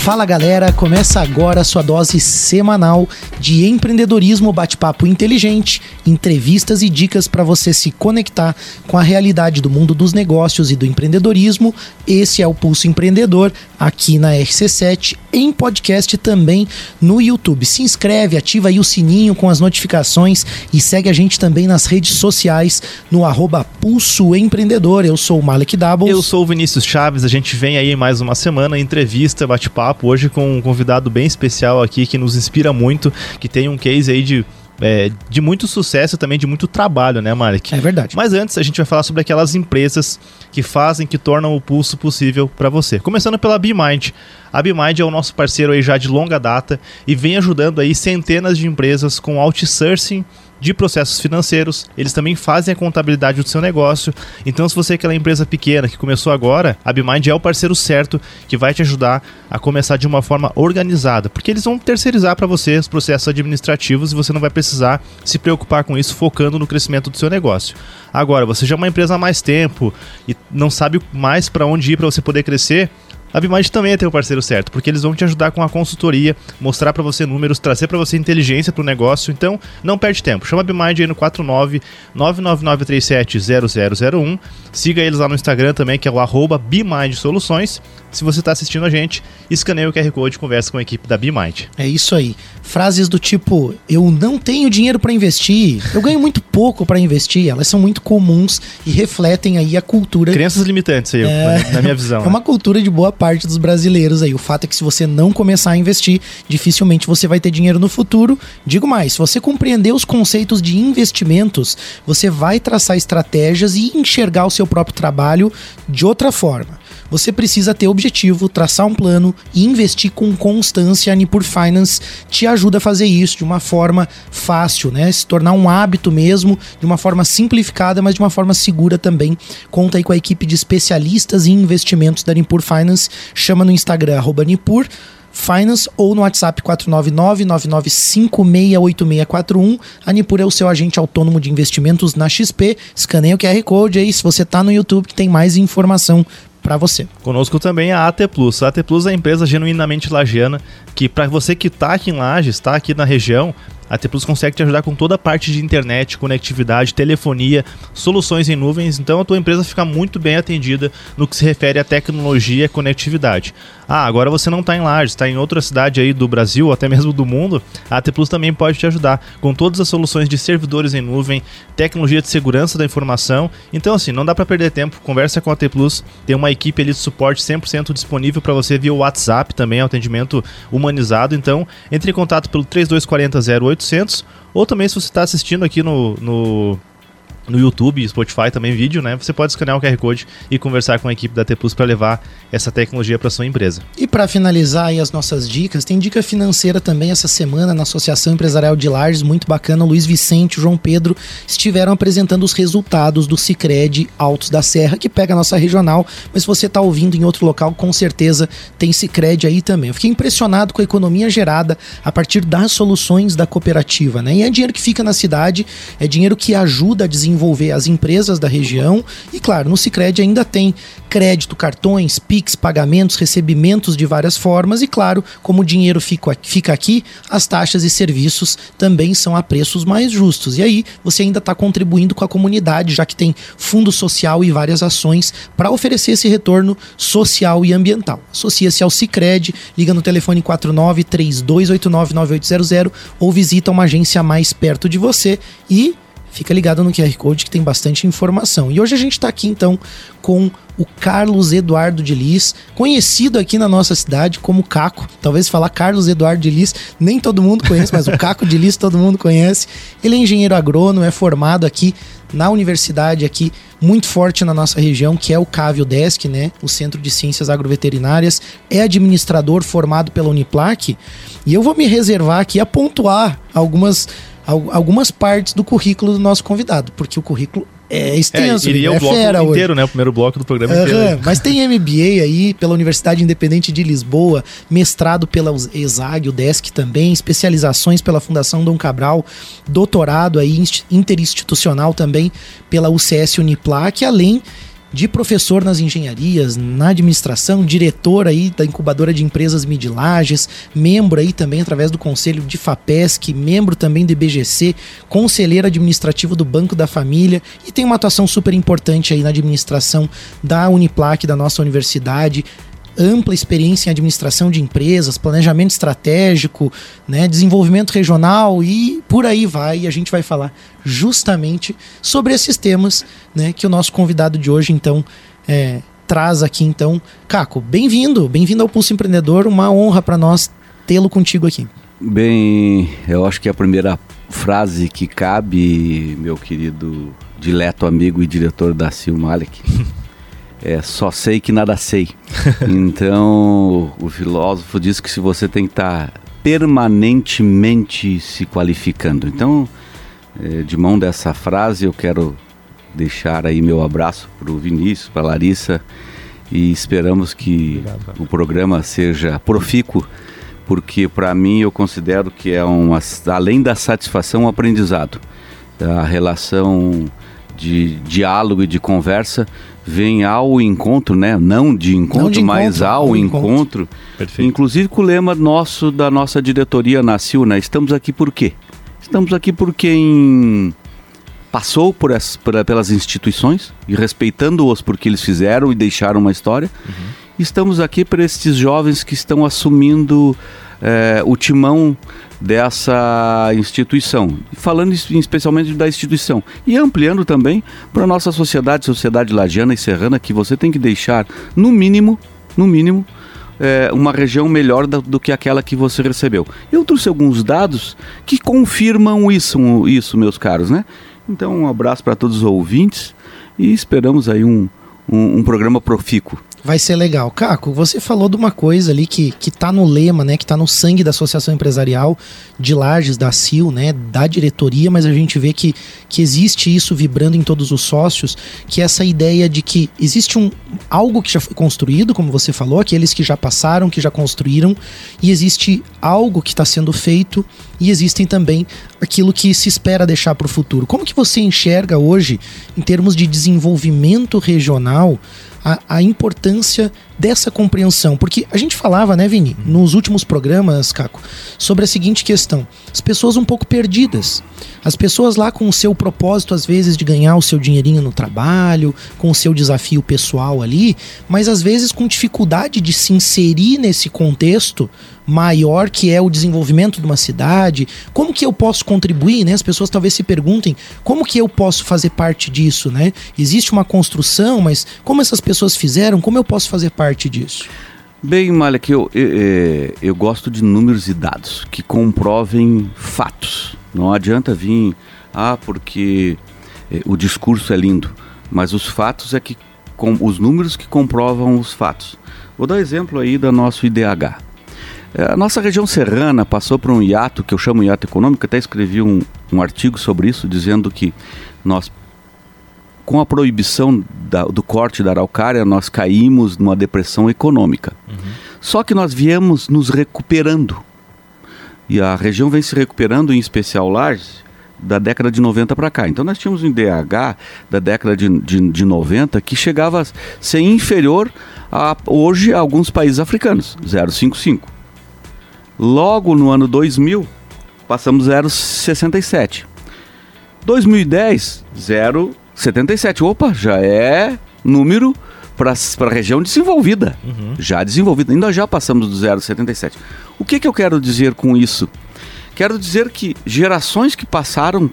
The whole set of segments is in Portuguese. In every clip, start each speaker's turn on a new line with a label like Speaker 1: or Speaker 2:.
Speaker 1: Fala galera, começa agora a sua dose semanal de empreendedorismo bate-papo inteligente, entrevistas e dicas para você se conectar com a realidade do mundo dos negócios e do empreendedorismo. Esse é o Pulso Empreendedor aqui na RC7, em podcast também no YouTube. Se inscreve, ativa aí o sininho com as notificações e segue a gente também nas redes sociais no arroba Pulso Empreendedor. Eu sou o Malek Doubles.
Speaker 2: Eu sou o Vinícius Chaves, a gente vem aí mais uma semana, entrevista, bate-papo bate-papo hoje com um convidado bem especial aqui que nos inspira muito, que tem um case aí de é, de muito sucesso também, de muito trabalho, né, Malik?
Speaker 1: É verdade.
Speaker 2: Mas antes, a gente vai falar sobre aquelas empresas que fazem, que tornam o pulso possível para você. Começando pela BeMind. A BeMind é o nosso parceiro aí já de longa data e vem ajudando aí centenas de empresas com outsourcing de processos financeiros, eles também fazem a contabilidade do seu negócio. Então, se você é aquela empresa pequena que começou agora, a BeMind é o parceiro certo que vai te ajudar a começar de uma forma organizada, porque eles vão terceirizar para você os processos administrativos e você não vai precisar se preocupar com isso focando no crescimento do seu negócio. Agora, você já é uma empresa há mais tempo e não sabe mais para onde ir para você poder crescer, a Bimind também é teu parceiro certo, porque eles vão te ajudar com a consultoria, mostrar para você números, trazer para você inteligência para o negócio. Então, não perde tempo. Chama a Bimind aí no 49 999370001. Siga eles lá no Instagram também, que é o arroba Bimind Soluções. Se você está assistindo a gente, escaneia o QR Code e conversa com a equipe da BeMind.
Speaker 1: É isso aí. Frases do tipo: eu não tenho dinheiro para investir, eu ganho muito pouco para investir, elas são muito comuns e refletem aí a cultura.
Speaker 2: Crenças limitantes aí, é... na minha visão.
Speaker 1: É uma cultura de boa parte dos brasileiros aí. O fato é que se você não começar a investir, dificilmente você vai ter dinheiro no futuro. Digo mais, se você compreender os conceitos de investimentos, você vai traçar estratégias e enxergar o seu próprio trabalho de outra forma. Você precisa ter objetivo, traçar um plano e investir com constância. A Nipur Finance te ajuda a fazer isso de uma forma fácil, né? Se tornar um hábito mesmo, de uma forma simplificada, mas de uma forma segura também. Conta aí com a equipe de especialistas em investimentos da Nipur Finance. Chama no Instagram, arroba Nipur. Finance ou no WhatsApp 499-99568641. A Nipur é o seu agente autônomo de investimentos na XP. Escaneia o QR Code aí se você está no YouTube que tem mais informação para você.
Speaker 2: Conosco também a AT Plus. A AT Plus é a empresa genuinamente lagiana que para você que está aqui em Lages, está aqui na região, a T Plus consegue te ajudar com toda a parte de internet, conectividade, telefonia, soluções em nuvens. Então a tua empresa fica muito bem atendida no que se refere à tecnologia e conectividade. Ah, agora você não está em Lages, está em outra cidade aí do Brasil, ou até mesmo do mundo. A T Plus também pode te ajudar com todas as soluções de servidores em nuvem, tecnologia de segurança da informação. Então assim, não dá para perder tempo. Conversa com a T Plus, tem uma equipe ali de suporte 100% disponível para você via WhatsApp também, atendimento humanizado. Então, entre em contato pelo 3240 08 800, ou também se você está assistindo aqui no, no no YouTube, Spotify também vídeo, né? Você pode escanear o QR Code e conversar com a equipe da T Plus para levar essa tecnologia para sua empresa.
Speaker 1: E para finalizar aí as nossas dicas, tem dica financeira também essa semana na Associação Empresarial de Lages, muito bacana. Luiz Vicente e João Pedro estiveram apresentando os resultados do Cicred Altos da Serra, que pega a nossa regional, mas se você está ouvindo em outro local, com certeza tem Cicred aí também. Eu fiquei impressionado com a economia gerada a partir das soluções da cooperativa, né? E é dinheiro que fica na cidade, é dinheiro que ajuda a desenvolver envolver as empresas da região e, claro, no Cicred ainda tem crédito, cartões, PIX, pagamentos, recebimentos de várias formas e, claro, como o dinheiro fica, aqui, as taxas e serviços também são a preços mais justos. E aí você ainda está contribuindo com a comunidade, já que tem fundo social e várias ações para oferecer esse retorno social e ambiental. Associa-se ao Cicred, liga no telefone 49 3289 9800 ou visita uma agência mais perto de você e Fica ligado no QR Code que tem bastante informação. E hoje a gente está aqui então com o Carlos Eduardo de Lis, conhecido aqui na nossa cidade como Caco. Talvez falar Carlos Eduardo de Lis, nem todo mundo conhece, mas o Caco de Lis todo mundo conhece. Ele é engenheiro agrônomo, é formado aqui na universidade aqui muito forte na nossa região, que é o Cávio Desk, né, o Centro de Ciências Agroveterinárias, é administrador formado pela Uniplac, e eu vou me reservar aqui a pontuar algumas algumas partes do currículo do nosso convidado, porque o currículo é extenso.
Speaker 2: É, iria
Speaker 1: é
Speaker 2: o bloco inteiro, né? O primeiro bloco do programa
Speaker 1: uhum,
Speaker 2: inteiro.
Speaker 1: Mas tem MBA aí pela Universidade Independente de Lisboa, mestrado pela ESAG, o DESC também, especializações pela Fundação Dom Cabral, doutorado aí interinstitucional também pela UCS Uniplac, além de professor nas engenharias, na administração, diretor aí da incubadora de empresas Midilages, membro aí também através do conselho de FAPESC, membro também do IBGC, conselheiro administrativo do Banco da Família e tem uma atuação super importante aí na administração da Uniplac, da nossa universidade ampla experiência em administração de empresas, planejamento estratégico, né, desenvolvimento regional e por aí vai. E a gente vai falar justamente sobre esses temas né, que o nosso convidado de hoje, então, é, traz aqui. Então, Caco, bem-vindo, bem-vindo ao Pulso Empreendedor. Uma honra para nós tê-lo contigo aqui.
Speaker 3: Bem, eu acho que a primeira frase que cabe, meu querido dileto amigo e diretor da Sil Malik, é só sei que nada sei. então, o filósofo diz que se você tem que estar permanentemente se qualificando. Então, é, de mão dessa frase, eu quero deixar aí meu abraço para o Vinícius, para a Larissa e esperamos que Obrigado, o programa seja profícuo, porque para mim eu considero que é um, além da satisfação, um aprendizado. A relação de diálogo e de conversa vem ao encontro, né? Não de encontro, Não de mas encontro, ao encontro. encontro. Inclusive com o lema nosso da nossa diretoria nasceu, né? Estamos aqui por quê? Estamos aqui porque quem passou por por, pelas instituições e respeitando-os porque eles fizeram e deixaram uma história. Uhum. Estamos aqui para esses jovens que estão assumindo é, o timão dessa instituição, falando especialmente da instituição e ampliando também para a nossa sociedade, sociedade lagiana e serrana, que você tem que deixar, no mínimo, no mínimo, é, uma região melhor do, do, que aquela que você recebeu. Eu trouxe alguns dados que confirmam isso, isso meus caros, né? Então, um abraço para todos os ouvintes e esperamos aí um, um, um programa profícuo.
Speaker 1: Vai ser legal. Caco, você falou de uma coisa ali que, que tá no lema, né? Que tá no sangue da Associação Empresarial de Lages, da CIL, né? Da diretoria, mas a gente vê que, que existe isso vibrando em todos os sócios, que é essa ideia de que existe um algo que já foi construído, como você falou, aqueles que já passaram, que já construíram, e existe algo que está sendo feito, e existem também aquilo que se espera deixar para o futuro. Como que você enxerga hoje, em termos de desenvolvimento regional, a, a, importância dessa compreensão. Porque a gente falava, né, Vini, nos últimos programas, Caco, sobre a seguinte questão: as pessoas um pouco perdidas. As pessoas lá com o seu propósito, às vezes, de ganhar o seu dinheirinho no trabalho, com o seu desafio pessoal ali, mas às vezes com dificuldade de se inserir nesse contexto maior que é o desenvolvimento de uma cidade. Como que eu posso contribuir, né? As pessoas talvez se perguntem como que eu posso fazer parte disso, né? Existe uma construção, mas como essas pessoas fizeram, como eu posso fazer parte disso?
Speaker 3: Bem, Malek, eu, eu, eu, eu gosto de números e dados que comprovem fatos. Não adianta vir, ah, porque eh, o discurso é lindo, mas os fatos é que com, os números que comprovam os fatos. Vou dar exemplo aí da nosso IDH. É, a nossa região serrana passou por um hiato, que eu chamo hiato econômico, até escrevi um, um artigo sobre isso, dizendo que nós, com a proibição da, do corte da araucária, nós caímos numa depressão econômica. Uhum. Só que nós viemos nos recuperando e a região vem se recuperando, em especial Lages, da década de 90 para cá. Então nós tínhamos um DH da década de, de, de 90 que chegava a ser inferior a hoje a alguns países africanos, 0,55. Logo no ano 2000, passamos 0,67. 2010, 0,77. Opa, já é número para a região desenvolvida. Uhum. Já desenvolvida. Ainda já passamos do 0,77. O que, que eu quero dizer com isso? Quero dizer que gerações que passaram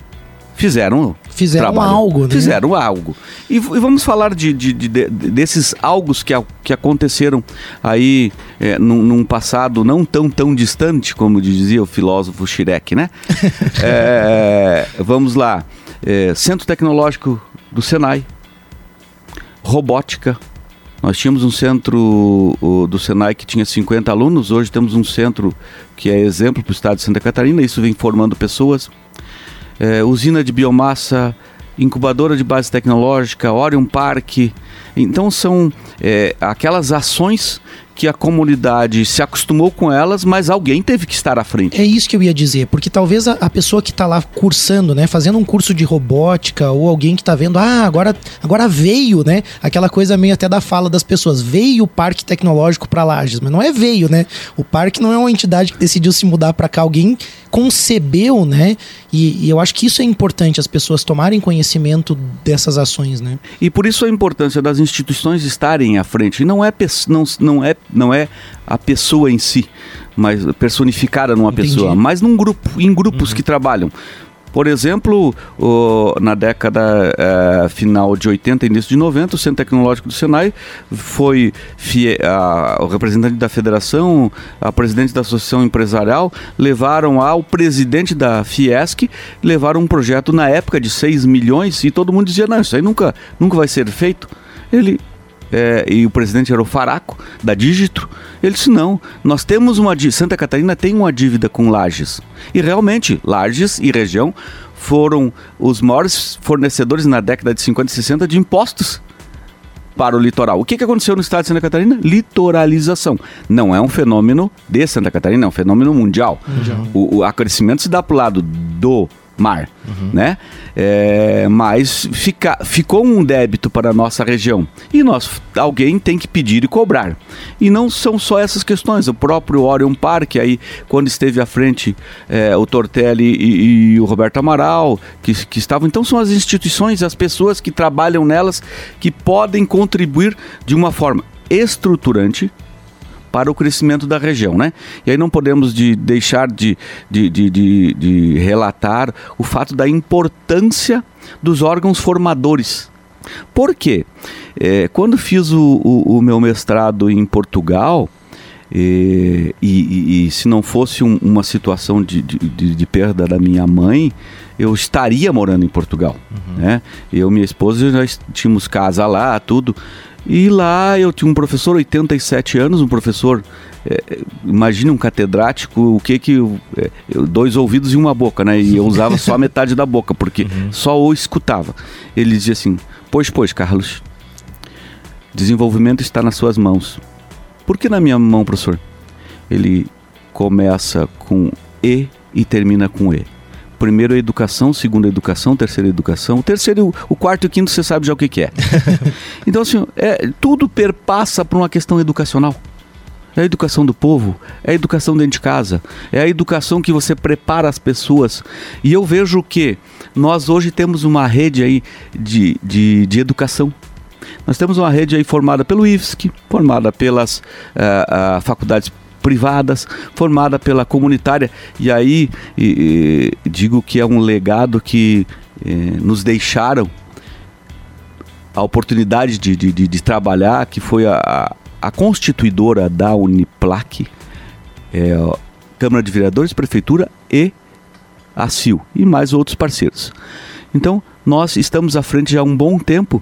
Speaker 3: fizeram
Speaker 1: fizeram trabalho, algo, né?
Speaker 3: Fizeram algo. E, e vamos falar de, de, de, de, desses algos que, que aconteceram aí é, num, num, passado não tão tão distante, como dizia o filósofo Schirek, né? é, vamos lá. É, Centro Tecnológico do Senai, robótica, nós tínhamos um centro do Senai que tinha 50 alunos, hoje temos um centro que é exemplo para o estado de Santa Catarina, isso vem formando pessoas. É, usina de biomassa, incubadora de base tecnológica, Orion Park. Então são é, aquelas ações que a comunidade se acostumou com elas, mas alguém teve que estar à frente.
Speaker 1: É isso que eu ia dizer, porque talvez a, a pessoa que está lá cursando, né, fazendo um curso de robótica, ou alguém que está vendo, ah, agora, agora veio, né, aquela coisa meio até da fala das pessoas, veio o parque tecnológico para Lages, mas não é veio, né? O parque não é uma entidade que decidiu se mudar para cá, alguém concebeu, né? E, e, eu acho que isso é importante, as pessoas tomarem conhecimento dessas ações, né?
Speaker 3: E por isso a importância das instituições estarem à frente. E não é, não, não é, não é a pessoa em si, mas personificada numa Entendi. pessoa, mas num grupo, em grupos uhum. que trabalham. Por exemplo, o, na década é, final de 80 início de 90, o Centro Tecnológico do Senai foi fie, a, o representante da federação, a presidente da Associação Empresarial, levaram ao presidente da Fiesc, levaram um projeto na época de 6 milhões e todo mundo dizia, não, isso aí nunca, nunca vai ser feito. Ele é, e o presidente era o Faraco, da Dígito, ele disse: não, nós temos uma dívida, Santa Catarina tem uma dívida com Lages. E realmente, Lages e região foram os maiores fornecedores na década de 50 e 60 de impostos para o litoral. O que, que aconteceu no estado de Santa Catarina? Litoralização. Não é um fenômeno de Santa Catarina, é um fenômeno mundial. mundial. O, o acrescimento se dá para o lado do mar, uhum. né? É, mas fica, ficou um débito para a nossa região e nós alguém tem que pedir e cobrar. E não são só essas questões. O próprio Orion Park aí quando esteve à frente é, o Tortelli e, e, o Roberto Amaral que, que estavam. Então são as instituições, as pessoas que trabalham nelas que podem contribuir de uma forma estruturante para o crescimento da região, né? E aí não podemos de deixar de, de, de, de, de relatar o fato da importância dos órgãos formadores. Por quê? É, quando fiz o, o, o, meu mestrado em Portugal, e, e, e se não fosse um, uma situação de, de, de, perda da minha mãe, eu estaria morando em Portugal. Uhum. Né? Eu e minha esposa já tínhamos casa lá, tudo. E lá eu tinha um professor, 87 anos, um professor, é, imagine um catedrático, o que que. É, dois ouvidos e uma boca, né? E eu usava só a metade da boca, porque uhum. só o escutava. Ele dizia assim: Pois, pois, Carlos, desenvolvimento está nas suas mãos. Por que na minha mão, professor? Ele começa com E e termina com E primeiro a educação, segundo a educação, terceira a educação, o terceiro, o quarto e o quinto você sabe já o que, que é. então assim, é, tudo perpassa por uma questão educacional. É a educação do povo, é a educação dentro de casa, é a educação que você prepara as pessoas. E eu vejo que nós hoje temos uma rede aí de, de, de educação. Nós temos uma rede aí formada pelo IFSC, formada pelas uh, uh, faculdades privadas, formada pela comunitária. E aí e, e, digo que é um legado que eh, nos deixaram a oportunidade de, de, de, de trabalhar, que foi a, a constituidora da Uniplac, é, Câmara de Vereadores, Prefeitura e a CIL, e mais outros parceiros. Então, nós estamos à frente já há um bom tempo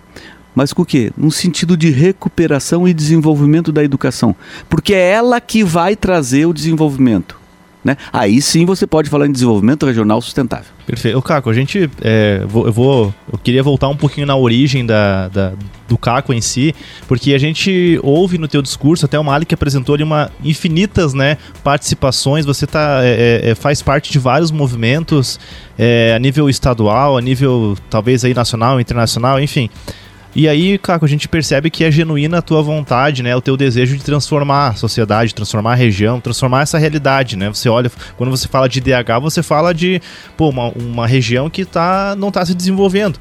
Speaker 3: mas com o quê? No sentido de recuperação e desenvolvimento da educação. Porque é ela que vai trazer o desenvolvimento. Né? Aí sim você pode falar em desenvolvimento regional sustentável.
Speaker 2: Perfeito. O Caco, a gente. É, vou, eu vou. Eu queria voltar um pouquinho na origem da, da, do Caco em si, porque a gente ouve no teu discurso, até o Malik apresentou ali uma infinitas né, participações. Você tá, é, é, é faz parte de vários movimentos é, a nível estadual, a nível talvez aí nacional, internacional, enfim. E aí, Caco, a gente percebe que é genuína a tua vontade, né? O teu desejo de transformar a sociedade, transformar a região, transformar essa realidade, né? Você olha, quando você fala de DH, você fala de pô, uma, uma região que tá, não está se desenvolvendo.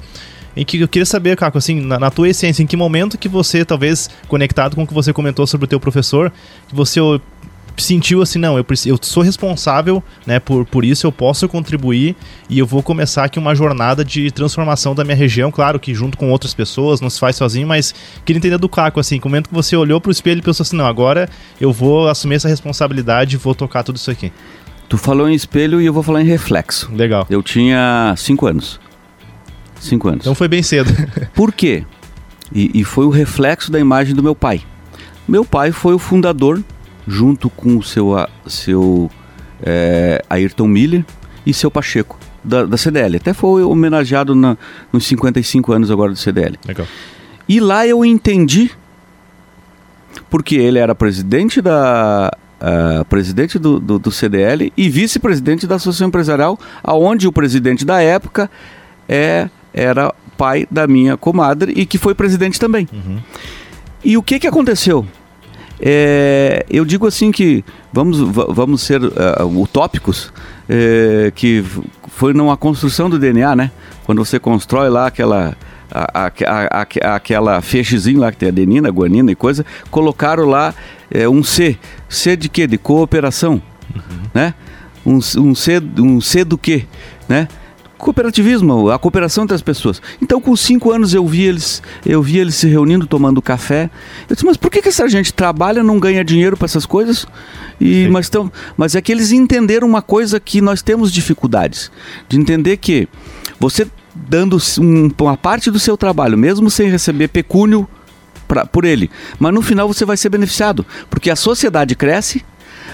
Speaker 2: Em que eu queria saber, Caco, assim, na, na, tua essência, em que momento que você, talvez conectado com o que você comentou sobre o teu professor, que você sentiu assim, não, eu, eu sou responsável né, por, por isso, eu posso contribuir e eu vou começar aqui uma jornada de transformação da minha região, claro que junto com outras pessoas, não se faz sozinho, mas queria entender do Caco, assim, momento que você olhou pro espelho e pensou assim, não, agora eu vou assumir essa responsabilidade e vou tocar tudo isso aqui.
Speaker 3: Tu falou em espelho e eu vou falar em reflexo.
Speaker 2: Legal.
Speaker 3: Eu tinha cinco anos. Cinco anos.
Speaker 2: Então foi bem cedo.
Speaker 3: Por quê? E, e foi o reflexo da imagem do meu pai. Meu pai foi o fundador junto com o seu, seu é, Ayrton Miller e seu Pacheco, da, da CDL. Até foi homenageado na, nos 55 anos agora do CDL.
Speaker 2: Legal.
Speaker 3: E lá eu entendi porque ele era presidente da uh, presidente do, do, do, CDL e vice-presidente da Associação Empresarial, aonde o presidente da época é, era pai da minha comadre e que foi presidente também. Uhum. E o que, que aconteceu? É, eu digo assim que vamos, vamos ser uh, utópicos, é, que foi numa construção do DNA, né? Quando você constrói lá aquela a, a, a, aquela feixezinho lá que tem adenina, guanina e coisa, colocaram lá é, um C. C de quê? De cooperação, uhum. né? Um, um, C, um C do quê, né? Cooperativismo, a cooperação entre as pessoas. Então, com cinco anos eu vi eles, eu vi eles se reunindo, tomando café. Eu disse, mas por que, que essa gente trabalha, não ganha dinheiro para essas coisas? E, mas, tão, mas é que eles entenderam uma coisa que nós temos dificuldades. De entender que você dando um, uma parte do seu trabalho, mesmo sem receber pecúnio pra, por ele, mas no final você vai ser beneficiado, porque a sociedade cresce,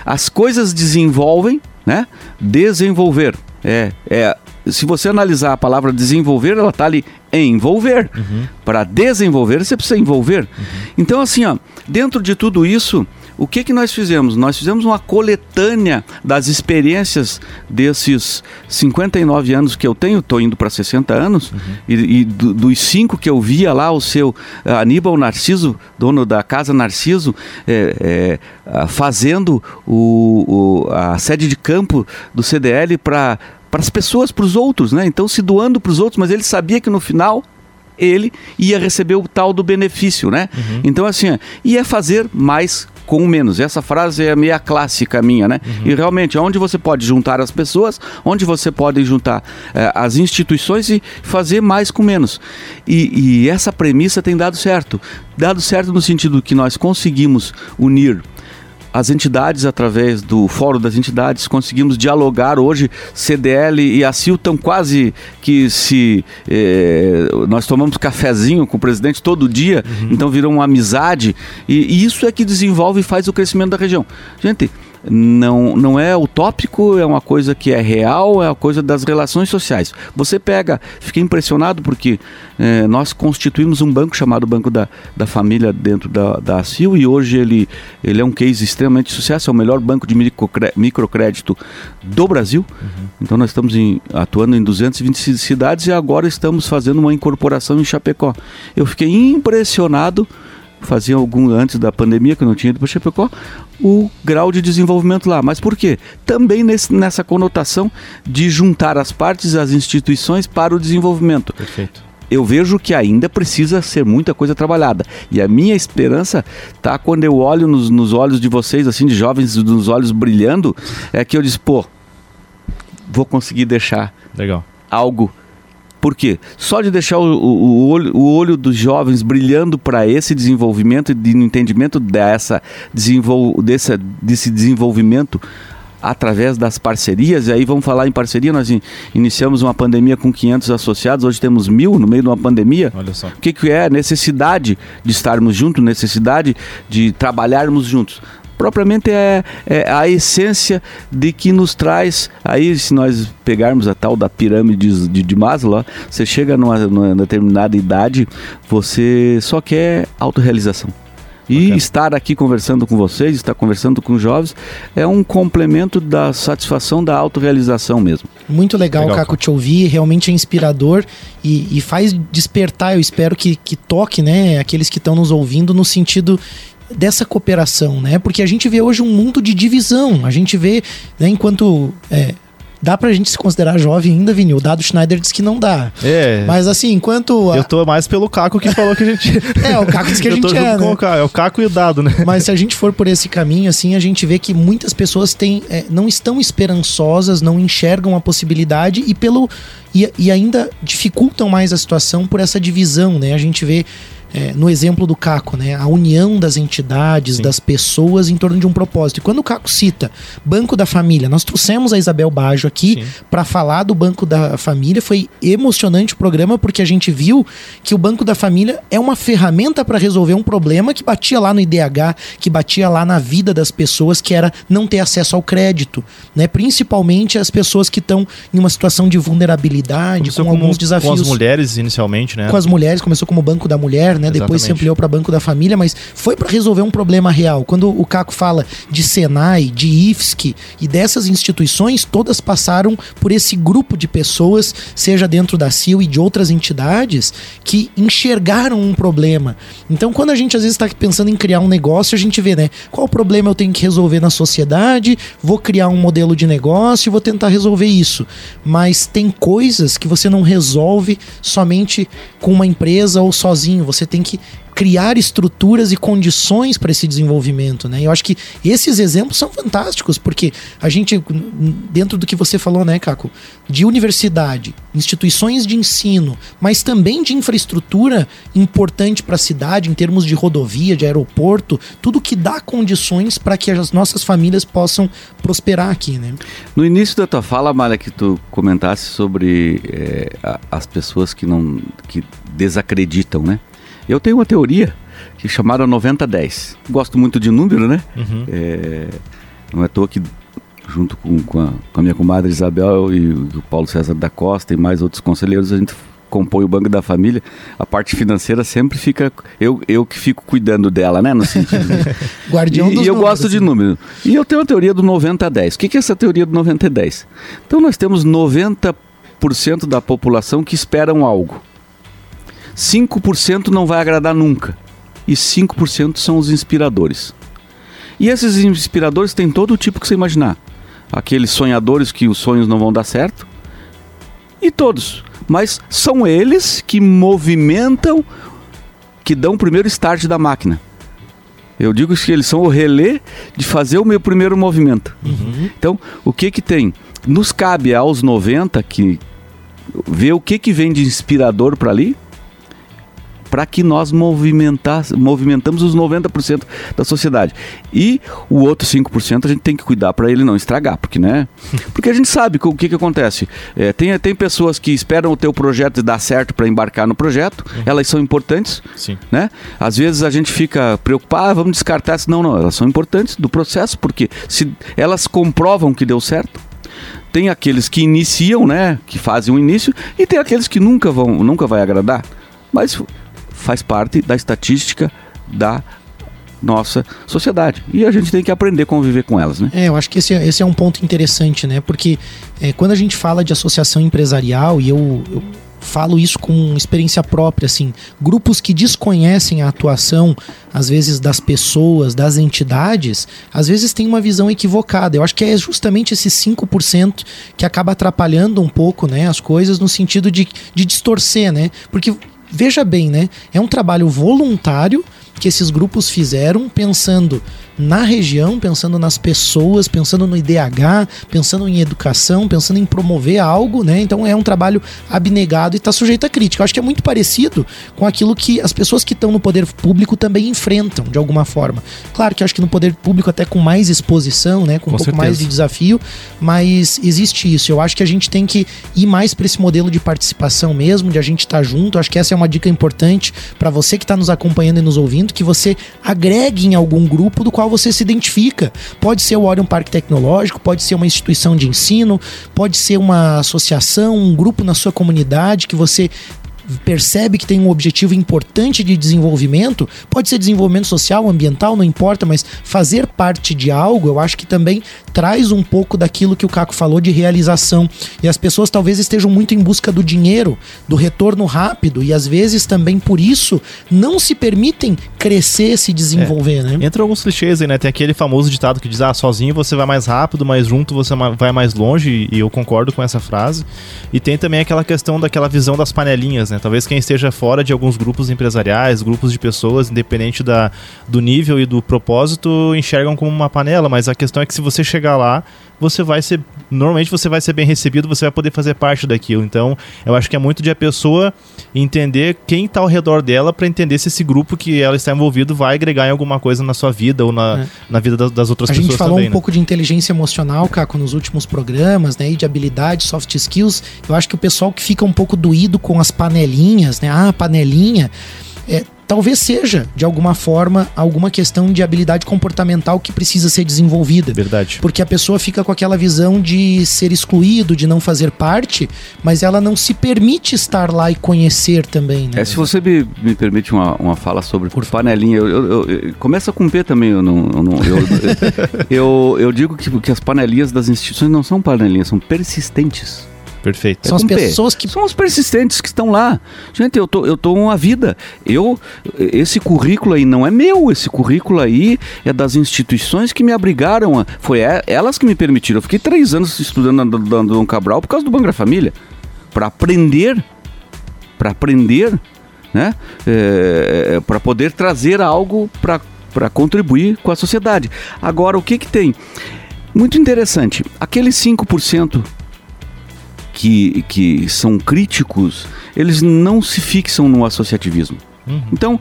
Speaker 3: as coisas desenvolvem, né? Desenvolver. É, é, se você analisar a palavra desenvolver, ela está ali envolver. Uhum. Para desenvolver, você precisa envolver. Uhum. Então, assim, ó, dentro de tudo isso, o que, que nós fizemos? Nós fizemos uma coletânea das experiências desses 59 anos que eu tenho, estou indo para 60 anos, uhum. e, e do, dos cinco que eu via lá, o seu uh, Aníbal Narciso, dono da Casa Narciso, é, é, fazendo o, o, a sede de campo do CDL para para as pessoas, para os outros, né? Então se doando para os outros, mas ele sabia que no final ele ia receber o tal do benefício, né? Uhum. Então assim, ia fazer mais com menos. Essa frase é meia clássica minha, né? Uhum. E realmente, onde você pode juntar as pessoas, onde você pode juntar eh, as instituições e fazer mais com menos. E, e essa premissa tem dado certo. Dado certo no sentido que nós conseguimos unir as entidades, através do Fórum das Entidades, conseguimos dialogar. Hoje, CDL e a CIL estão quase que se. Eh, nós tomamos cafezinho com o presidente todo dia, uhum. então virou uma amizade. E, e isso é que desenvolve e faz o crescimento da região. Gente não, não é utópico, é uma coisa que é real, é uma coisa das relações sociais. Você pega, fiquei impressionado porque é, nós constituímos um banco chamado Banco da, da Família dentro da, da ACIL e hoje ele, ele é um case extremamente sucesso, é o melhor banco de microcrédito do Brasil. Uhum. Então nós estamos em, atuando em 220 cidades e agora estamos fazendo uma incorporação em Chapecó. Eu fiquei impressionado fazia algum antes da pandemia, que eu não tinha ido para Chapecó, o grau de desenvolvimento lá. Mas por quê? Também nesse, nessa conotação de juntar as partes, as instituições para o desenvolvimento.
Speaker 2: Perfeito.
Speaker 3: Eu vejo que ainda precisa ser muita coisa trabalhada. E a minha esperança tá quando eu olho nos, nos olhos de vocês, assim, de jovens, nos olhos brilhando, é que eu disse, pô, vou conseguir deixar
Speaker 2: Legal.
Speaker 3: algo por quê? Só de deixar o, o, o, olho, o olho, dos jovens brilhando para esse desenvolvimento e de entendimento dessa, desenvol, dessa, desse desenvolvimento através das parcerias, e aí vamos falar em parceria, nós in, iniciamos uma pandemia com 500 associados, hoje temos mil no meio de uma pandemia.
Speaker 2: Olha só. O
Speaker 3: que, que é? Necessidade de estarmos juntos, necessidade de trabalharmos juntos propriamente é, é, a essência de que nos traz. Aí, se nós pegarmos a tal da pirâmide de, de Maslow, você chega numa, numa determinada idade, você só quer autorrealização. E okay. estar aqui conversando com vocês, estar conversando com os jovens, é um complemento da satisfação da autorrealização mesmo.
Speaker 1: Muito legal, legal Caco, te ouvir, realmente é inspirador e, e faz despertar, eu espero que, que toque né, aqueles que estão nos ouvindo no sentido dessa cooperação, né? Porque a gente vê hoje um mundo de divisão. A gente vê, né, enquanto. É, dá pra gente se considerar jovem ainda, Vini. O dado Schneider diz que não dá.
Speaker 2: É.
Speaker 1: Mas assim, enquanto.
Speaker 2: A... Eu tô mais pelo Caco que falou que a gente.
Speaker 1: é, o Caco diz que a gente é. Né?
Speaker 2: O é o Caco e o dado, né?
Speaker 1: Mas se a gente for por esse caminho, assim, a gente vê que muitas pessoas têm, é, não estão esperançosas, não enxergam a possibilidade e pelo. E, e ainda dificultam mais a situação por essa divisão, né? A gente vê é, no exemplo do Caco, né, a união das entidades, Sim. das pessoas em torno de um propósito. E quando o Caco cita Banco da Família, nós trouxemos a Isabel Bajo aqui para falar do Banco da Família. Foi emocionante o programa porque a gente viu que o Banco da Família é uma ferramenta para resolver um problema que batia lá no IDH, que batia lá na vida das pessoas, que era não ter acesso ao crédito, né? Principalmente as pessoas que estão em uma situação de vulnerabilidade, começou com alguns desafios.
Speaker 2: Com as mulheres inicialmente, né?
Speaker 1: Com as mulheres, começou como Banco da Mulher, né? Exatamente. Depois se ampliou para Banco da Família, mas foi para resolver um problema real. Quando o Caco fala de Senai, de IFSC e dessas instituições, todas passaram por esse grupo de pessoas, seja dentro da CIL e de outras entidades, que enxergaram um problema. Então, quando a gente às vezes está pensando em criar um negócio, a gente vê, né? Qual problema eu tenho que resolver na sociedade? Vou criar um modelo de negócio e vou tentar resolver isso. Mas tem coisas que você não resolve somente com uma empresa ou sozinho. Você tem que criar estruturas e condições para esse desenvolvimento, né? Eu acho que esses exemplos são fantásticos, porque a gente, dentro do que você falou, né, Caco, de universidade, instituições de ensino, mas também de infraestrutura importante para a cidade, em termos de rodovia, de aeroporto, tudo que dá condições para que as nossas famílias possam prosperar aqui, né?
Speaker 3: No início da tua fala, Malha, que tu comentasse sobre é, as pessoas que não que desacreditam, né? Eu tenho uma teoria que chamaram 90-10. Gosto muito de número, né? Uhum. É, não é à toa que, junto com, com, a, com a minha comadre Isabel e o Paulo César da Costa e mais outros conselheiros, a gente compõe o Banco da Família, a parte financeira sempre fica. Eu, eu que fico cuidando dela, né? No sentido.
Speaker 1: Guardião
Speaker 3: e,
Speaker 1: dos
Speaker 3: E eu números, gosto de números. E eu tenho a teoria do 90-10. O que, que é essa teoria do 90-10? Então nós temos 90% da população que esperam algo. 5% não vai agradar nunca. E 5% são os inspiradores. E esses inspiradores têm todo o tipo que você imaginar. Aqueles sonhadores que os sonhos não vão dar certo. E todos. Mas são eles que movimentam, que dão o primeiro start da máquina. Eu digo que eles são o relé de fazer o meu primeiro movimento. Uhum. Então, o que que tem? Nos cabe aos 90 que ver o que que vem de inspirador para ali para que nós movimentamos os 90% da sociedade. E o outro 5% a gente tem que cuidar para ele não estragar, porque né? Porque a gente sabe o que, que acontece. É, tem, tem pessoas que esperam o teu projeto dar certo para embarcar no projeto, uhum. elas são importantes,
Speaker 2: Sim.
Speaker 3: né? Às vezes a gente fica preocupado, ah, vamos descartar. Não, não, elas são importantes do processo, porque se elas comprovam que deu certo, tem aqueles que iniciam, né, que fazem o início, e tem aqueles que nunca vão, nunca vai agradar. Mas faz parte da estatística da nossa sociedade. E a gente tem que aprender a conviver com elas, né?
Speaker 1: É, eu acho que esse é, esse é um ponto interessante, né? Porque é, quando a gente fala de associação empresarial, e eu, eu falo isso com experiência própria, assim, grupos que desconhecem a atuação, às vezes, das pessoas, das entidades, às vezes tem uma visão equivocada. Eu acho que é justamente esse 5% que acaba atrapalhando um pouco, né, as coisas no sentido de, de distorcer, né? Porque veja bem, né? É um trabalho voluntário que esses grupos fizeram pensando na região, pensando nas pessoas, pensando no IDH, pensando em educação, pensando em promover algo, né? Então é um trabalho abnegado e está sujeito a crítica. Eu acho que é muito parecido com aquilo que as pessoas que estão no poder público também enfrentam, de alguma forma. Claro que eu acho que no poder público até com mais exposição, né? Com, com um certeza. pouco mais de desafio, mas existe isso. Eu acho que a gente tem que ir mais para esse modelo de participação mesmo, de a gente estar tá junto. Acho que essa é uma dica importante para você que está nos acompanhando e nos ouvindo, que você agregue em algum grupo do qual você se identifica. Pode ser o Orion Parque Tecnológico, pode ser uma instituição de ensino, pode ser uma associação, um grupo na sua comunidade que você percebe que tem um objetivo importante de desenvolvimento, pode ser desenvolvimento social, ambiental, não importa, mas fazer parte de algo, eu acho que também traz um pouco daquilo que o Caco falou de realização. E as pessoas talvez estejam muito em busca do dinheiro, do retorno rápido, e às vezes também por isso não se permitem crescer, se desenvolver, é. né?
Speaker 2: Entra alguns clichês aí, né? Tem aquele famoso ditado que diz: ah, sozinho você vai mais rápido, mas junto você vai mais longe, e eu concordo com essa frase. E tem também aquela questão daquela visão das panelinhas, né? Talvez quem esteja fora de alguns grupos empresariais, grupos de pessoas, independente da, do nível e do propósito, enxergam como uma panela, mas a questão é que se você chegar lá, você vai ser. Normalmente você vai ser bem recebido, você vai poder fazer parte daquilo. Então, eu acho que é muito de a pessoa entender quem está ao redor dela para entender se esse grupo que ela está envolvido vai agregar em alguma coisa na sua vida ou na, é. na vida das, das outras
Speaker 1: a
Speaker 2: pessoas.
Speaker 1: A gente falou
Speaker 2: também,
Speaker 1: um né? pouco de inteligência emocional, Caco, nos últimos programas, né? E de habilidade, soft skills. Eu acho que o pessoal que fica um pouco doído com as panelinhas, né? Ah, panelinha. É, talvez seja, de alguma forma, alguma questão de habilidade comportamental que precisa ser desenvolvida.
Speaker 2: Verdade.
Speaker 1: Porque a pessoa fica com aquela visão de ser excluído, de não fazer parte, mas ela não se permite estar lá e conhecer também, né?
Speaker 3: É, se você me, me permite uma, uma fala sobre Por panelinha, eu, eu, eu, começa com P também, eu não. Eu, não, eu, eu, digo que, que as panelinhas das instituições não são panelinhas, são persistentes.
Speaker 2: Perfeito.
Speaker 1: São é as pessoas P. que.
Speaker 3: São os persistentes que estão lá. Gente, eu tô, eu tô uma vida. Eu, esse currículo aí não é meu. Esse currículo aí é das instituições que me abrigaram. Foi elas que me permitiram. Eu fiquei três anos estudando no Dom Cabral por causa do Banco da Família. Para aprender. Para aprender. Né? É, é para poder trazer algo para contribuir com a sociedade. Agora, o que que tem? Muito interessante. Aqueles 5% que, que são críticos, eles não se fixam no associativismo. Uhum. Então,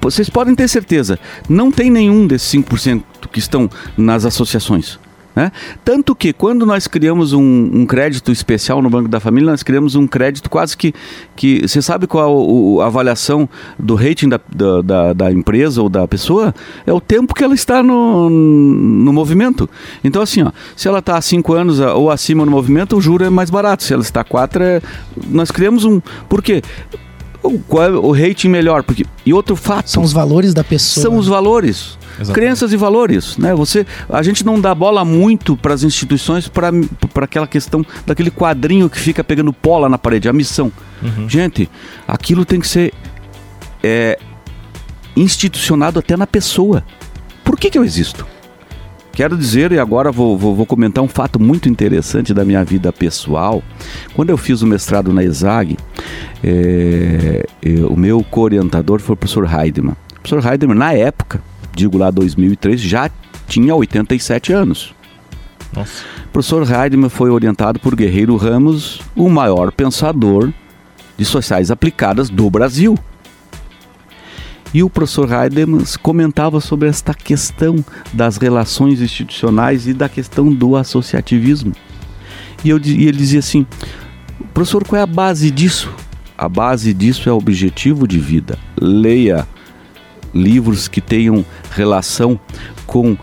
Speaker 3: vocês podem ter certeza, não tem nenhum desses 5% que estão nas associações. Né? Tanto que quando nós criamos um, um, crédito especial no Banco da Família, nós criamos um crédito quase que. que você sabe qual a, a avaliação do rating da, da, da, empresa ou da pessoa? É o tempo que ela está no, no movimento. Então, assim, ó, se ela está há 5 anos ou acima no movimento, o juro é mais barato. Se ela está há 4, é, nós criamos um. Por quê? qual é o rating melhor? Porque, e outro fato.
Speaker 1: São os valores da pessoa.
Speaker 3: São os valores. Exatamente. Crenças e valores, né? Você, a gente não dá bola muito para as instituições para aquela questão daquele quadrinho que fica pegando pola na parede, a missão. Uhum. Gente, aquilo tem que ser é, institucionado até na pessoa. Por que, que eu existo? Quero dizer, e agora vou, vou, vou, comentar um fato muito interessante da minha vida pessoal. Quando eu fiz o mestrado na ESAG, é, o meu co-orientador foi o professor Heidemann. O professor Heidemann, na época, digo lá 2003, já tinha 87 anos. Nossa. O professor Heidemann foi orientado por Guerreiro Ramos, o maior pensador de sociais aplicadas do Brasil. E o professor Heidemann comentava sobre esta questão das relações institucionais e da questão do associativismo. E, eu, e ele dizia assim: professor, qual é a base disso? A base disso é o objetivo de vida. Leia livros que tenham relação com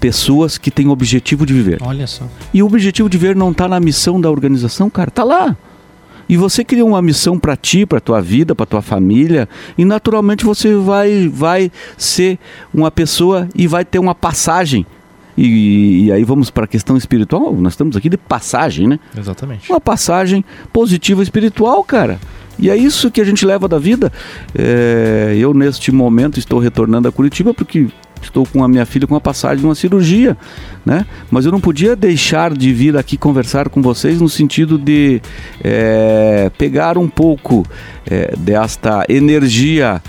Speaker 3: pessoas que têm objetivo de viver.
Speaker 1: Olha só.
Speaker 3: E o objetivo de viver não está na missão da organização, cara, está lá. E você cria uma missão para ti, para tua vida, para tua família, e naturalmente você vai vai ser uma pessoa e vai ter uma passagem. E, e aí vamos para a questão espiritual. Nós estamos aqui de passagem, né?
Speaker 2: Exatamente.
Speaker 3: Uma passagem positiva espiritual, cara. E é isso que a gente leva da vida. É, eu, neste momento, estou retornando a Curitiba porque estou com a minha filha com a passagem de uma cirurgia, né? Mas eu não podia deixar de vir aqui conversar com vocês no sentido de é, pegar um pouco é, desta energia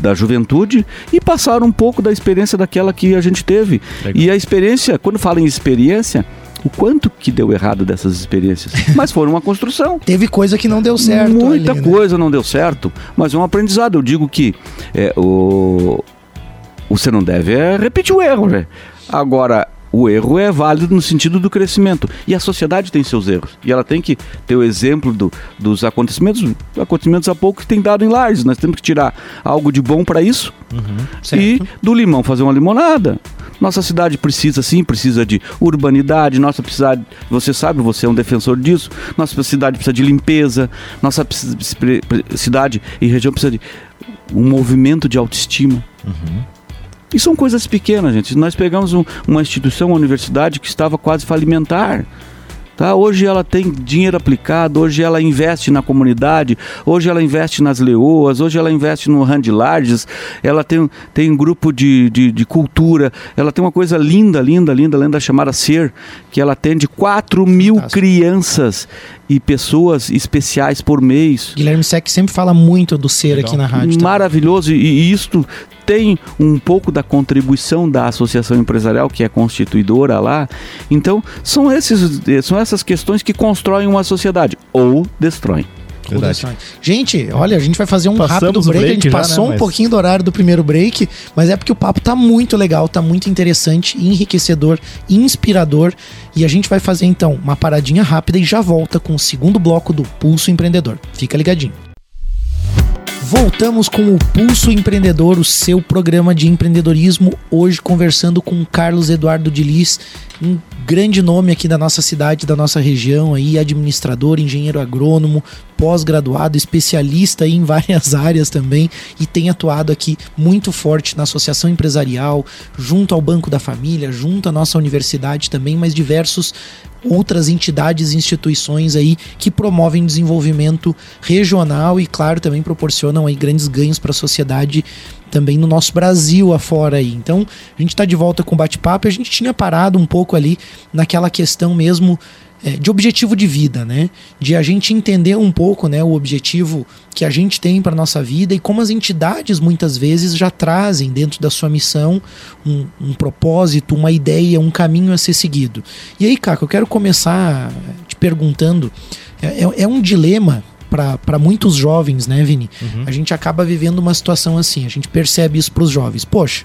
Speaker 3: da juventude e passar um pouco da experiência daquela que a gente teve. Legal. E a experiência, quando fala em experiência, o quanto que deu errado dessas experiências. Mas foram uma construção.
Speaker 1: Teve coisa que não deu certo.
Speaker 3: Muita ali, né? coisa não deu certo, mas é um aprendizado. Eu digo que é, o, você não deve é, repetir o erro, né? Agora, o erro é válido no sentido do crescimento. E a sociedade tem seus erros. E ela tem que ter o exemplo do, dos acontecimentos, acontecimentos há pouco que tem dado em Lages. Nós temos que tirar algo de bom para isso. Uhum, e do limão fazer uma limonada. Nossa cidade precisa sim, precisa de urbanidade, nossa cidade, você sabe, você é um defensor disso. Nossa cidade precisa de limpeza, nossa cidade e região precisa de um movimento de autoestima. Uhum. E são coisas pequenas, gente. Nós pegamos um, uma instituição, uma universidade que estava quase falimentar. Tá? Hoje ela tem dinheiro aplicado, hoje ela investe na comunidade, hoje ela investe nas leoas, hoje ela investe no Hand Larges, ela tem, tem um grupo de, de, de, cultura, ela tem uma coisa linda, linda, linda, linda chamada Ser, que ela atende 4 mil crianças e pessoas especiais por mês.
Speaker 1: Guilherme Sec sempre fala muito do Ser Legal. aqui na rádio.
Speaker 3: Maravilhoso, e, e isto tem um pouco da contribuição da associação empresarial que é constituidora lá. Então, são, esses, são essas questões que constroem uma sociedade ou destroem.
Speaker 1: Verdade. Gente, olha, a gente vai fazer um Passamos rápido break. break. A gente já, passou né, mas... um pouquinho do horário do primeiro break, mas é porque o papo tá muito legal, tá muito interessante, enriquecedor, inspirador. E a gente vai fazer então uma paradinha rápida e já volta com o segundo bloco do Pulso Empreendedor. Fica ligadinho. Voltamos com o Pulso Empreendedor, o seu programa de empreendedorismo. Hoje conversando com Carlos Eduardo de um grande nome aqui da nossa cidade, da nossa região, aí, administrador, engenheiro agrônomo, pós-graduado, especialista em várias áreas também e tem atuado aqui muito forte na associação empresarial, junto ao Banco da Família, junto à nossa universidade também, mas diversos outras entidades e instituições aí que promovem desenvolvimento regional e claro também proporcionam aí grandes ganhos para a sociedade também no nosso Brasil afora aí. Então, a gente está de volta com o bate-papo a gente tinha parado um pouco ali naquela questão mesmo é, de objetivo de vida, né? De a gente entender um pouco, né, o objetivo que a gente tem para nossa vida e como as entidades muitas vezes já trazem dentro da sua missão um, um propósito, uma ideia, um caminho a ser seguido. E aí, Caco, eu quero começar te perguntando, é, é, é um dilema para muitos jovens, né, Vini? Uhum. A gente acaba vivendo uma situação assim, a gente percebe isso para os jovens. Poxa,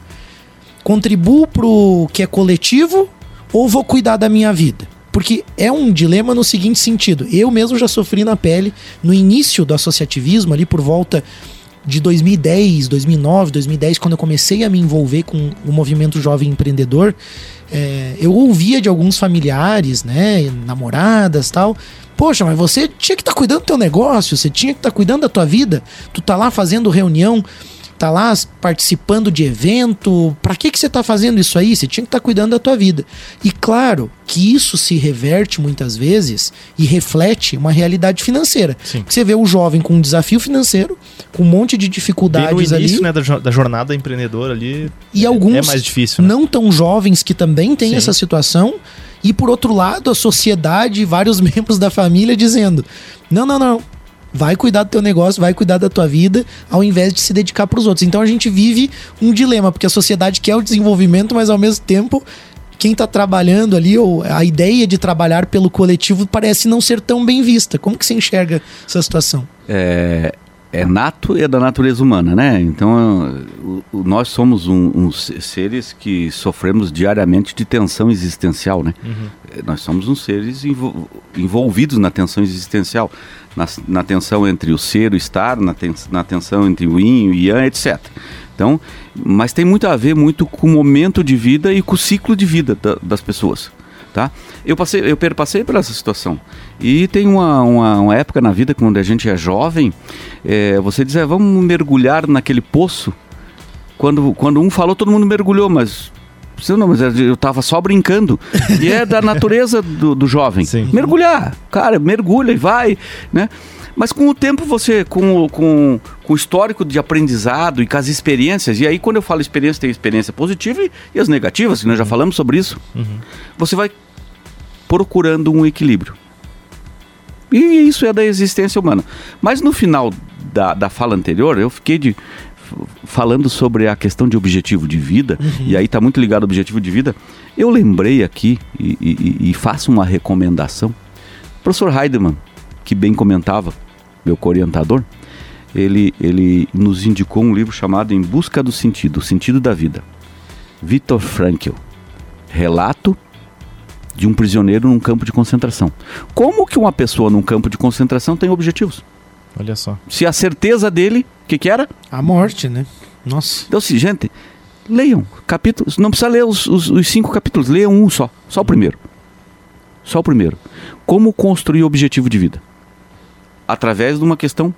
Speaker 1: contribuo para o que é coletivo ou vou cuidar da minha vida? Porque é um dilema no seguinte sentido. Eu mesmo já sofri na pele no início do associativismo, ali por volta de 2010, 2009, 2010, quando eu comecei a me envolver com o movimento jovem empreendedor, é, eu ouvia de alguns familiares, né, namoradas tal, Poxa, mas você tinha que estar tá cuidando do teu negócio, você tinha que estar tá cuidando da tua vida. Tu tá lá fazendo reunião, tá lá participando de evento. Para que que você tá fazendo isso aí? Você tinha que estar tá cuidando da tua vida. E claro que isso se reverte muitas vezes e reflete uma realidade financeira. Você vê o jovem com um desafio financeiro, com um monte de dificuldades
Speaker 2: no início,
Speaker 1: ali.
Speaker 2: né, da, da jornada empreendedora ali.
Speaker 1: E
Speaker 2: é,
Speaker 1: alguns
Speaker 2: é mais difícil, né?
Speaker 1: não tão jovens que também têm Sim. essa situação e por outro lado, a sociedade e vários membros da família dizendo: não, não, não, vai cuidar do teu negócio, vai cuidar da tua vida, ao invés de se dedicar para os outros. Então a gente vive um dilema, porque a sociedade quer o desenvolvimento, mas ao mesmo tempo quem está trabalhando ali, ou a ideia de trabalhar pelo coletivo parece não ser tão bem vista. Como que você enxerga essa situação?
Speaker 3: É, é nato e é da natureza humana, né? Então, nós somos um, uns seres que sofremos diariamente de tensão existencial, né? Uhum. Nós somos uns seres envol, envolvidos na tensão existencial, na, na, tensão entre o ser o estar, na, ten, na tensão entre o yin o yang, etc. Então, mas tem muito a ver muito com o momento de vida e com o ciclo de vida da, das pessoas tá? Eu passei, eu passei por essa situação. E tem uma, uma, uma época na vida quando a gente é jovem, é, você diz, é, vamos mergulhar naquele poço. Quando, quando um falou, todo mundo mergulhou, mas não, mas eu estava só brincando. E é da natureza do, do jovem. Sim. Mergulhar. Cara, mergulha e vai, né? Mas com o tempo você, com, com, com o histórico de aprendizado e com as experiências, e aí quando eu falo experiência, tem experiência positiva e, e as negativas, que nós já falamos sobre isso, uhum. você vai procurando um equilíbrio. E isso é da existência humana. Mas no final da, da fala anterior, eu fiquei de, falando sobre a questão de objetivo de vida, uhum. e aí está muito ligado ao objetivo de vida, eu lembrei aqui e, e, e faço uma recomendação. O professor Heidemann, que bem comentava, meu orientador, ele, ele nos indicou um livro chamado Em Busca do Sentido, o Sentido da Vida. Viktor Frankl, relato de um prisioneiro num campo de concentração. Como que uma pessoa num campo de concentração tem objetivos?
Speaker 2: Olha só.
Speaker 3: Se a certeza dele, o que, que era?
Speaker 1: A morte, né? Nossa.
Speaker 3: Então, assim, gente, leiam capítulos. Não precisa ler os, os, os cinco capítulos, leiam um só. Só o primeiro. Só o primeiro. Como construir o objetivo de vida? Através de uma questão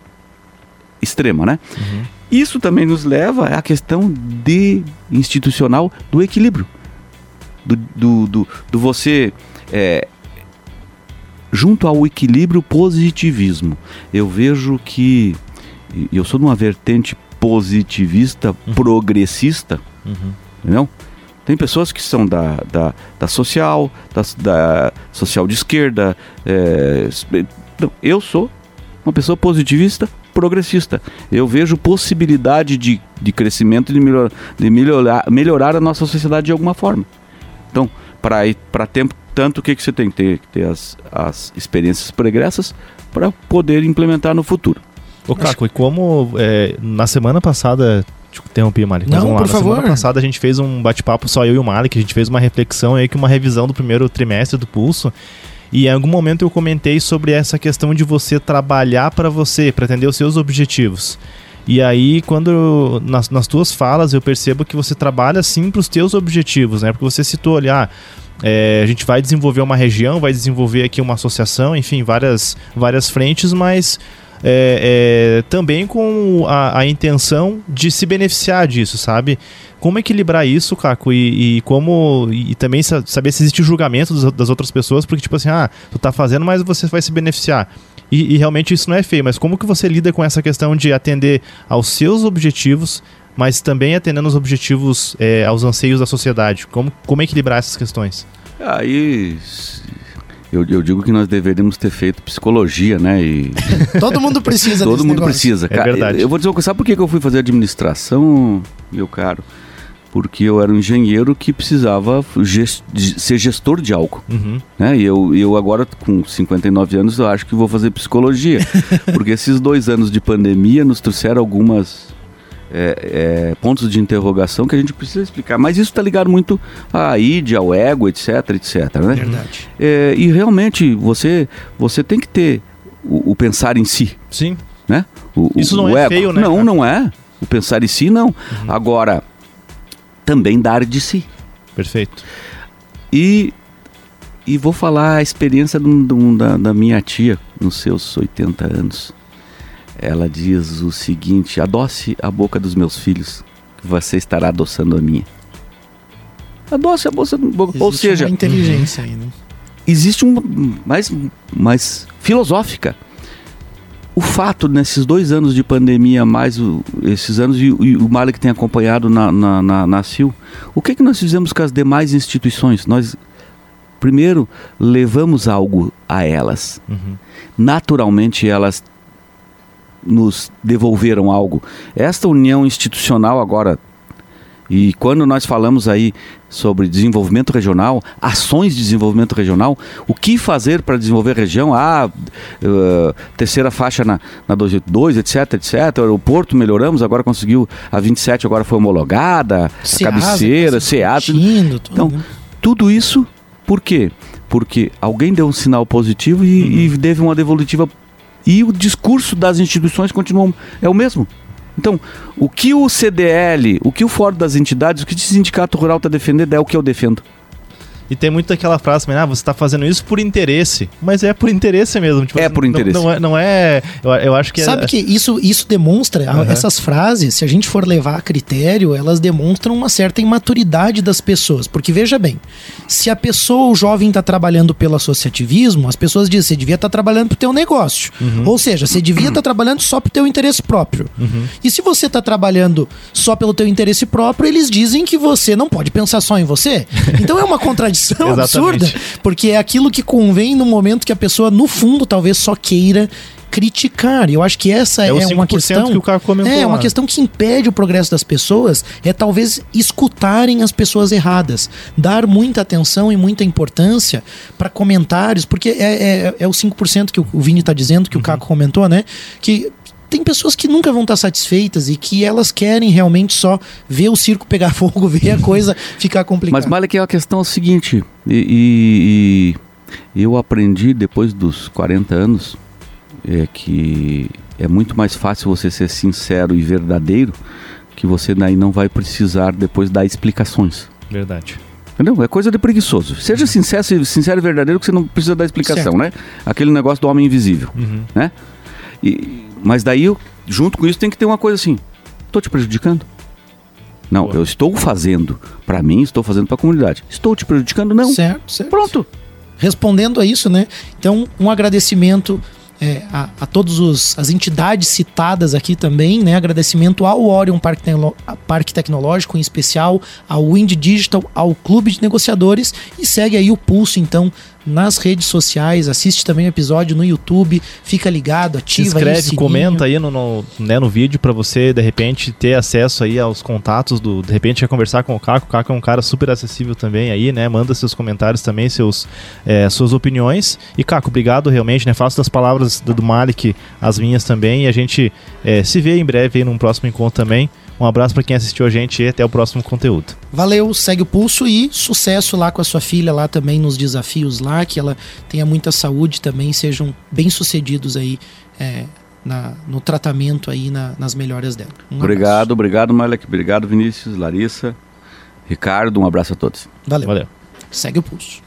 Speaker 3: extrema, né? Uhum. Isso também nos leva à questão de institucional do equilíbrio do, do, do, do você. É, junto ao equilíbrio positivismo. Eu vejo que. Eu sou de uma vertente positivista, uhum. progressista, uhum. entendeu? Tem pessoas que são da, da, da social, da, da, social de esquerda. É, eu sou uma pessoa positivista, progressista. Eu vejo possibilidade de, de crescimento, de, melhor, de melhorar, melhorar a nossa sociedade de alguma forma. Então, para tempo, tanto o que, que você tem que ter, ter as, as experiências pregressas para poder implementar no futuro.
Speaker 2: Ô, Caco, e como é, na semana passada te interrompi, Malik.
Speaker 1: Não,
Speaker 2: lá.
Speaker 1: por
Speaker 2: Na
Speaker 1: favor.
Speaker 2: semana passada a gente fez um bate-papo só eu e o Malik, a gente fez uma reflexão aí, que uma revisão do primeiro trimestre do Pulso. E em algum momento eu comentei sobre essa questão de você trabalhar para você, para atender os seus objetivos. E aí, quando nas, nas tuas falas, eu percebo que você trabalha sim para os teus objetivos, né? Porque você citou ali, ah, é, a gente vai desenvolver uma região, vai desenvolver aqui uma associação, enfim, várias, várias frentes, mas é, é, também com a, a, intenção de se beneficiar disso, sabe? Como equilibrar isso, Caco, e, e como. E, também saber se existe julgamento das, das, outras pessoas, porque, tipo assim, ah, tu tá fazendo, mas você vai se beneficiar. E, e realmente isso não é feio, mas como que você lida com essa questão de atender aos seus objetivos, mas também atendendo os objetivos, é, aos anseios da sociedade? Como, como equilibrar essas questões?
Speaker 3: Aí eu, eu, digo que nós deveríamos ter feito psicologia, né? E...
Speaker 1: Todo mundo precisa
Speaker 3: Todo mundo negócio. precisa.
Speaker 2: É verdade.
Speaker 3: Eu vou dizer uma coisa, sabe por que eu fui fazer administração, meu caro? Porque eu era um engenheiro que precisava gest ser gestor de algo. Uhum. Né? E eu, eu agora, com 59 anos, eu acho que vou fazer psicologia. porque esses dois anos de pandemia nos trouxeram algumas é, é, pontos de interrogação que a gente precisa explicar. Mas isso está ligado muito à id, ao ego, etc, etc. Né?
Speaker 1: Verdade.
Speaker 3: É, e realmente você, você tem que ter o, o pensar em si.
Speaker 2: Sim.
Speaker 3: Né?
Speaker 2: O, isso não é ego. feio, né?
Speaker 3: Não, cara? não é. O pensar em si, não. Uhum. Agora, também dar de si.
Speaker 2: Perfeito.
Speaker 3: E, e vou falar a experiência do, do, da, da minha tia nos seus 80 anos ela diz o seguinte: adoce a boca dos meus filhos, que você estará adoçando a minha. Adoce a boca do boca. Ou seja,
Speaker 1: uma inteligência aí, né?
Speaker 3: Existe uma mais, mais filosófica. O fato nesses dois anos de pandemia, mais o, esses anos e, e o mal que tem acompanhado na, na, na, na CIL, o que, que nós fizemos com as demais instituições? Nós, primeiro, levamos algo a elas. Uhum. Naturalmente, elas nos devolveram algo. Esta união institucional agora e quando nós falamos aí sobre desenvolvimento regional, ações de desenvolvimento regional, o que fazer para desenvolver a região? Ah, uh, terceira faixa na, na 282, etc, etc. O aeroporto melhoramos, agora conseguiu a 27, agora foi homologada, a cabeceira, SEAT. Então, né? tudo isso por quê? Porque alguém deu um sinal positivo e, uhum. e teve uma devolutiva e o discurso das instituições continua é o mesmo. Então, o que o CDL, o que o Fórum das Entidades, o que o Sindicato Rural está defendendo é o que eu defendo.
Speaker 2: E tem muito aquela frase também, ah, você está fazendo isso por interesse. Mas é por interesse mesmo.
Speaker 3: Tipo, é assim, por interesse.
Speaker 2: Não, não, é, não é eu, eu, acho que
Speaker 1: Sabe
Speaker 2: é...
Speaker 1: que isso, isso demonstra, uhum. essas frases, se a gente for levar a critério, elas demonstram uma certa imaturidade das pessoas. Porque veja bem, se a pessoa, o jovem, está trabalhando pelo associativismo, as pessoas dizem, você devia estar tá trabalhando para o teu negócio. Uhum. Ou seja, você devia estar tá trabalhando só para o teu interesse próprio. Uhum. E se você está trabalhando só pelo teu interesse próprio, eles dizem que você não pode pensar só em você. Então é uma contradição absurda, porque é aquilo que convém no momento que a pessoa, no fundo, talvez só queira criticar. E eu acho que essa é, é uma questão
Speaker 2: que o cara comentou.
Speaker 1: É uma questão que impede o progresso das pessoas, é talvez escutarem as pessoas erradas, dar muita atenção e muita importância para comentários, porque é, é, é o 5% que o Vini está dizendo, que uhum. o Caco comentou, né? Que tem pessoas que nunca vão estar satisfeitas e que elas querem realmente só ver o circo pegar fogo, ver a coisa ficar complicada.
Speaker 3: Mas vale que a questão é o seguinte, e, e, e, eu aprendi depois dos 40 anos é que é muito mais fácil você ser sincero e verdadeiro que você daí não vai precisar depois dar explicações.
Speaker 2: Verdade.
Speaker 3: Entendeu? É coisa de preguiçoso. Seja uhum. sincero, sincero e verdadeiro que você não precisa dar explicação, certo. né? Aquele negócio do homem invisível, uhum. né? E, mas daí, junto com isso, tem que ter uma coisa assim: estou te prejudicando? Não, eu estou fazendo para mim, estou fazendo para a comunidade. Estou te prejudicando? Não.
Speaker 1: Certo, certo.
Speaker 3: Pronto.
Speaker 1: Respondendo a isso, né? Então, um agradecimento é, a, a todas as entidades citadas aqui também, né? Agradecimento ao Orion Parque, Parque Tecnológico, em especial ao Wind Digital, ao Clube de Negociadores e segue aí o pulso, então, nas redes sociais, assiste também o episódio no YouTube, fica ligado, ativa
Speaker 2: Se inscreve, aí comenta aí no, no, né, no vídeo para você, de repente, ter acesso aí aos contatos do, de repente, quer conversar com o Caco, o Caco é um cara super acessível também aí, né, manda seus comentários também, seus, é, suas opiniões, e Caco, obrigado realmente, né, faço das palavras do Malik as minhas também, e a gente é, se vê em breve aí num próximo encontro também, um abraço para quem assistiu a gente e até o próximo conteúdo.
Speaker 1: Valeu, segue o pulso e sucesso lá com a sua filha lá também nos desafios lá, que ela tenha muita saúde também, sejam bem sucedidos aí é, na, no tratamento aí, na, nas melhoras dela.
Speaker 3: Um obrigado, abraço. obrigado, Malek. Obrigado, Vinícius, Larissa, Ricardo. Um abraço a todos.
Speaker 1: Valeu. Valeu. Segue o pulso.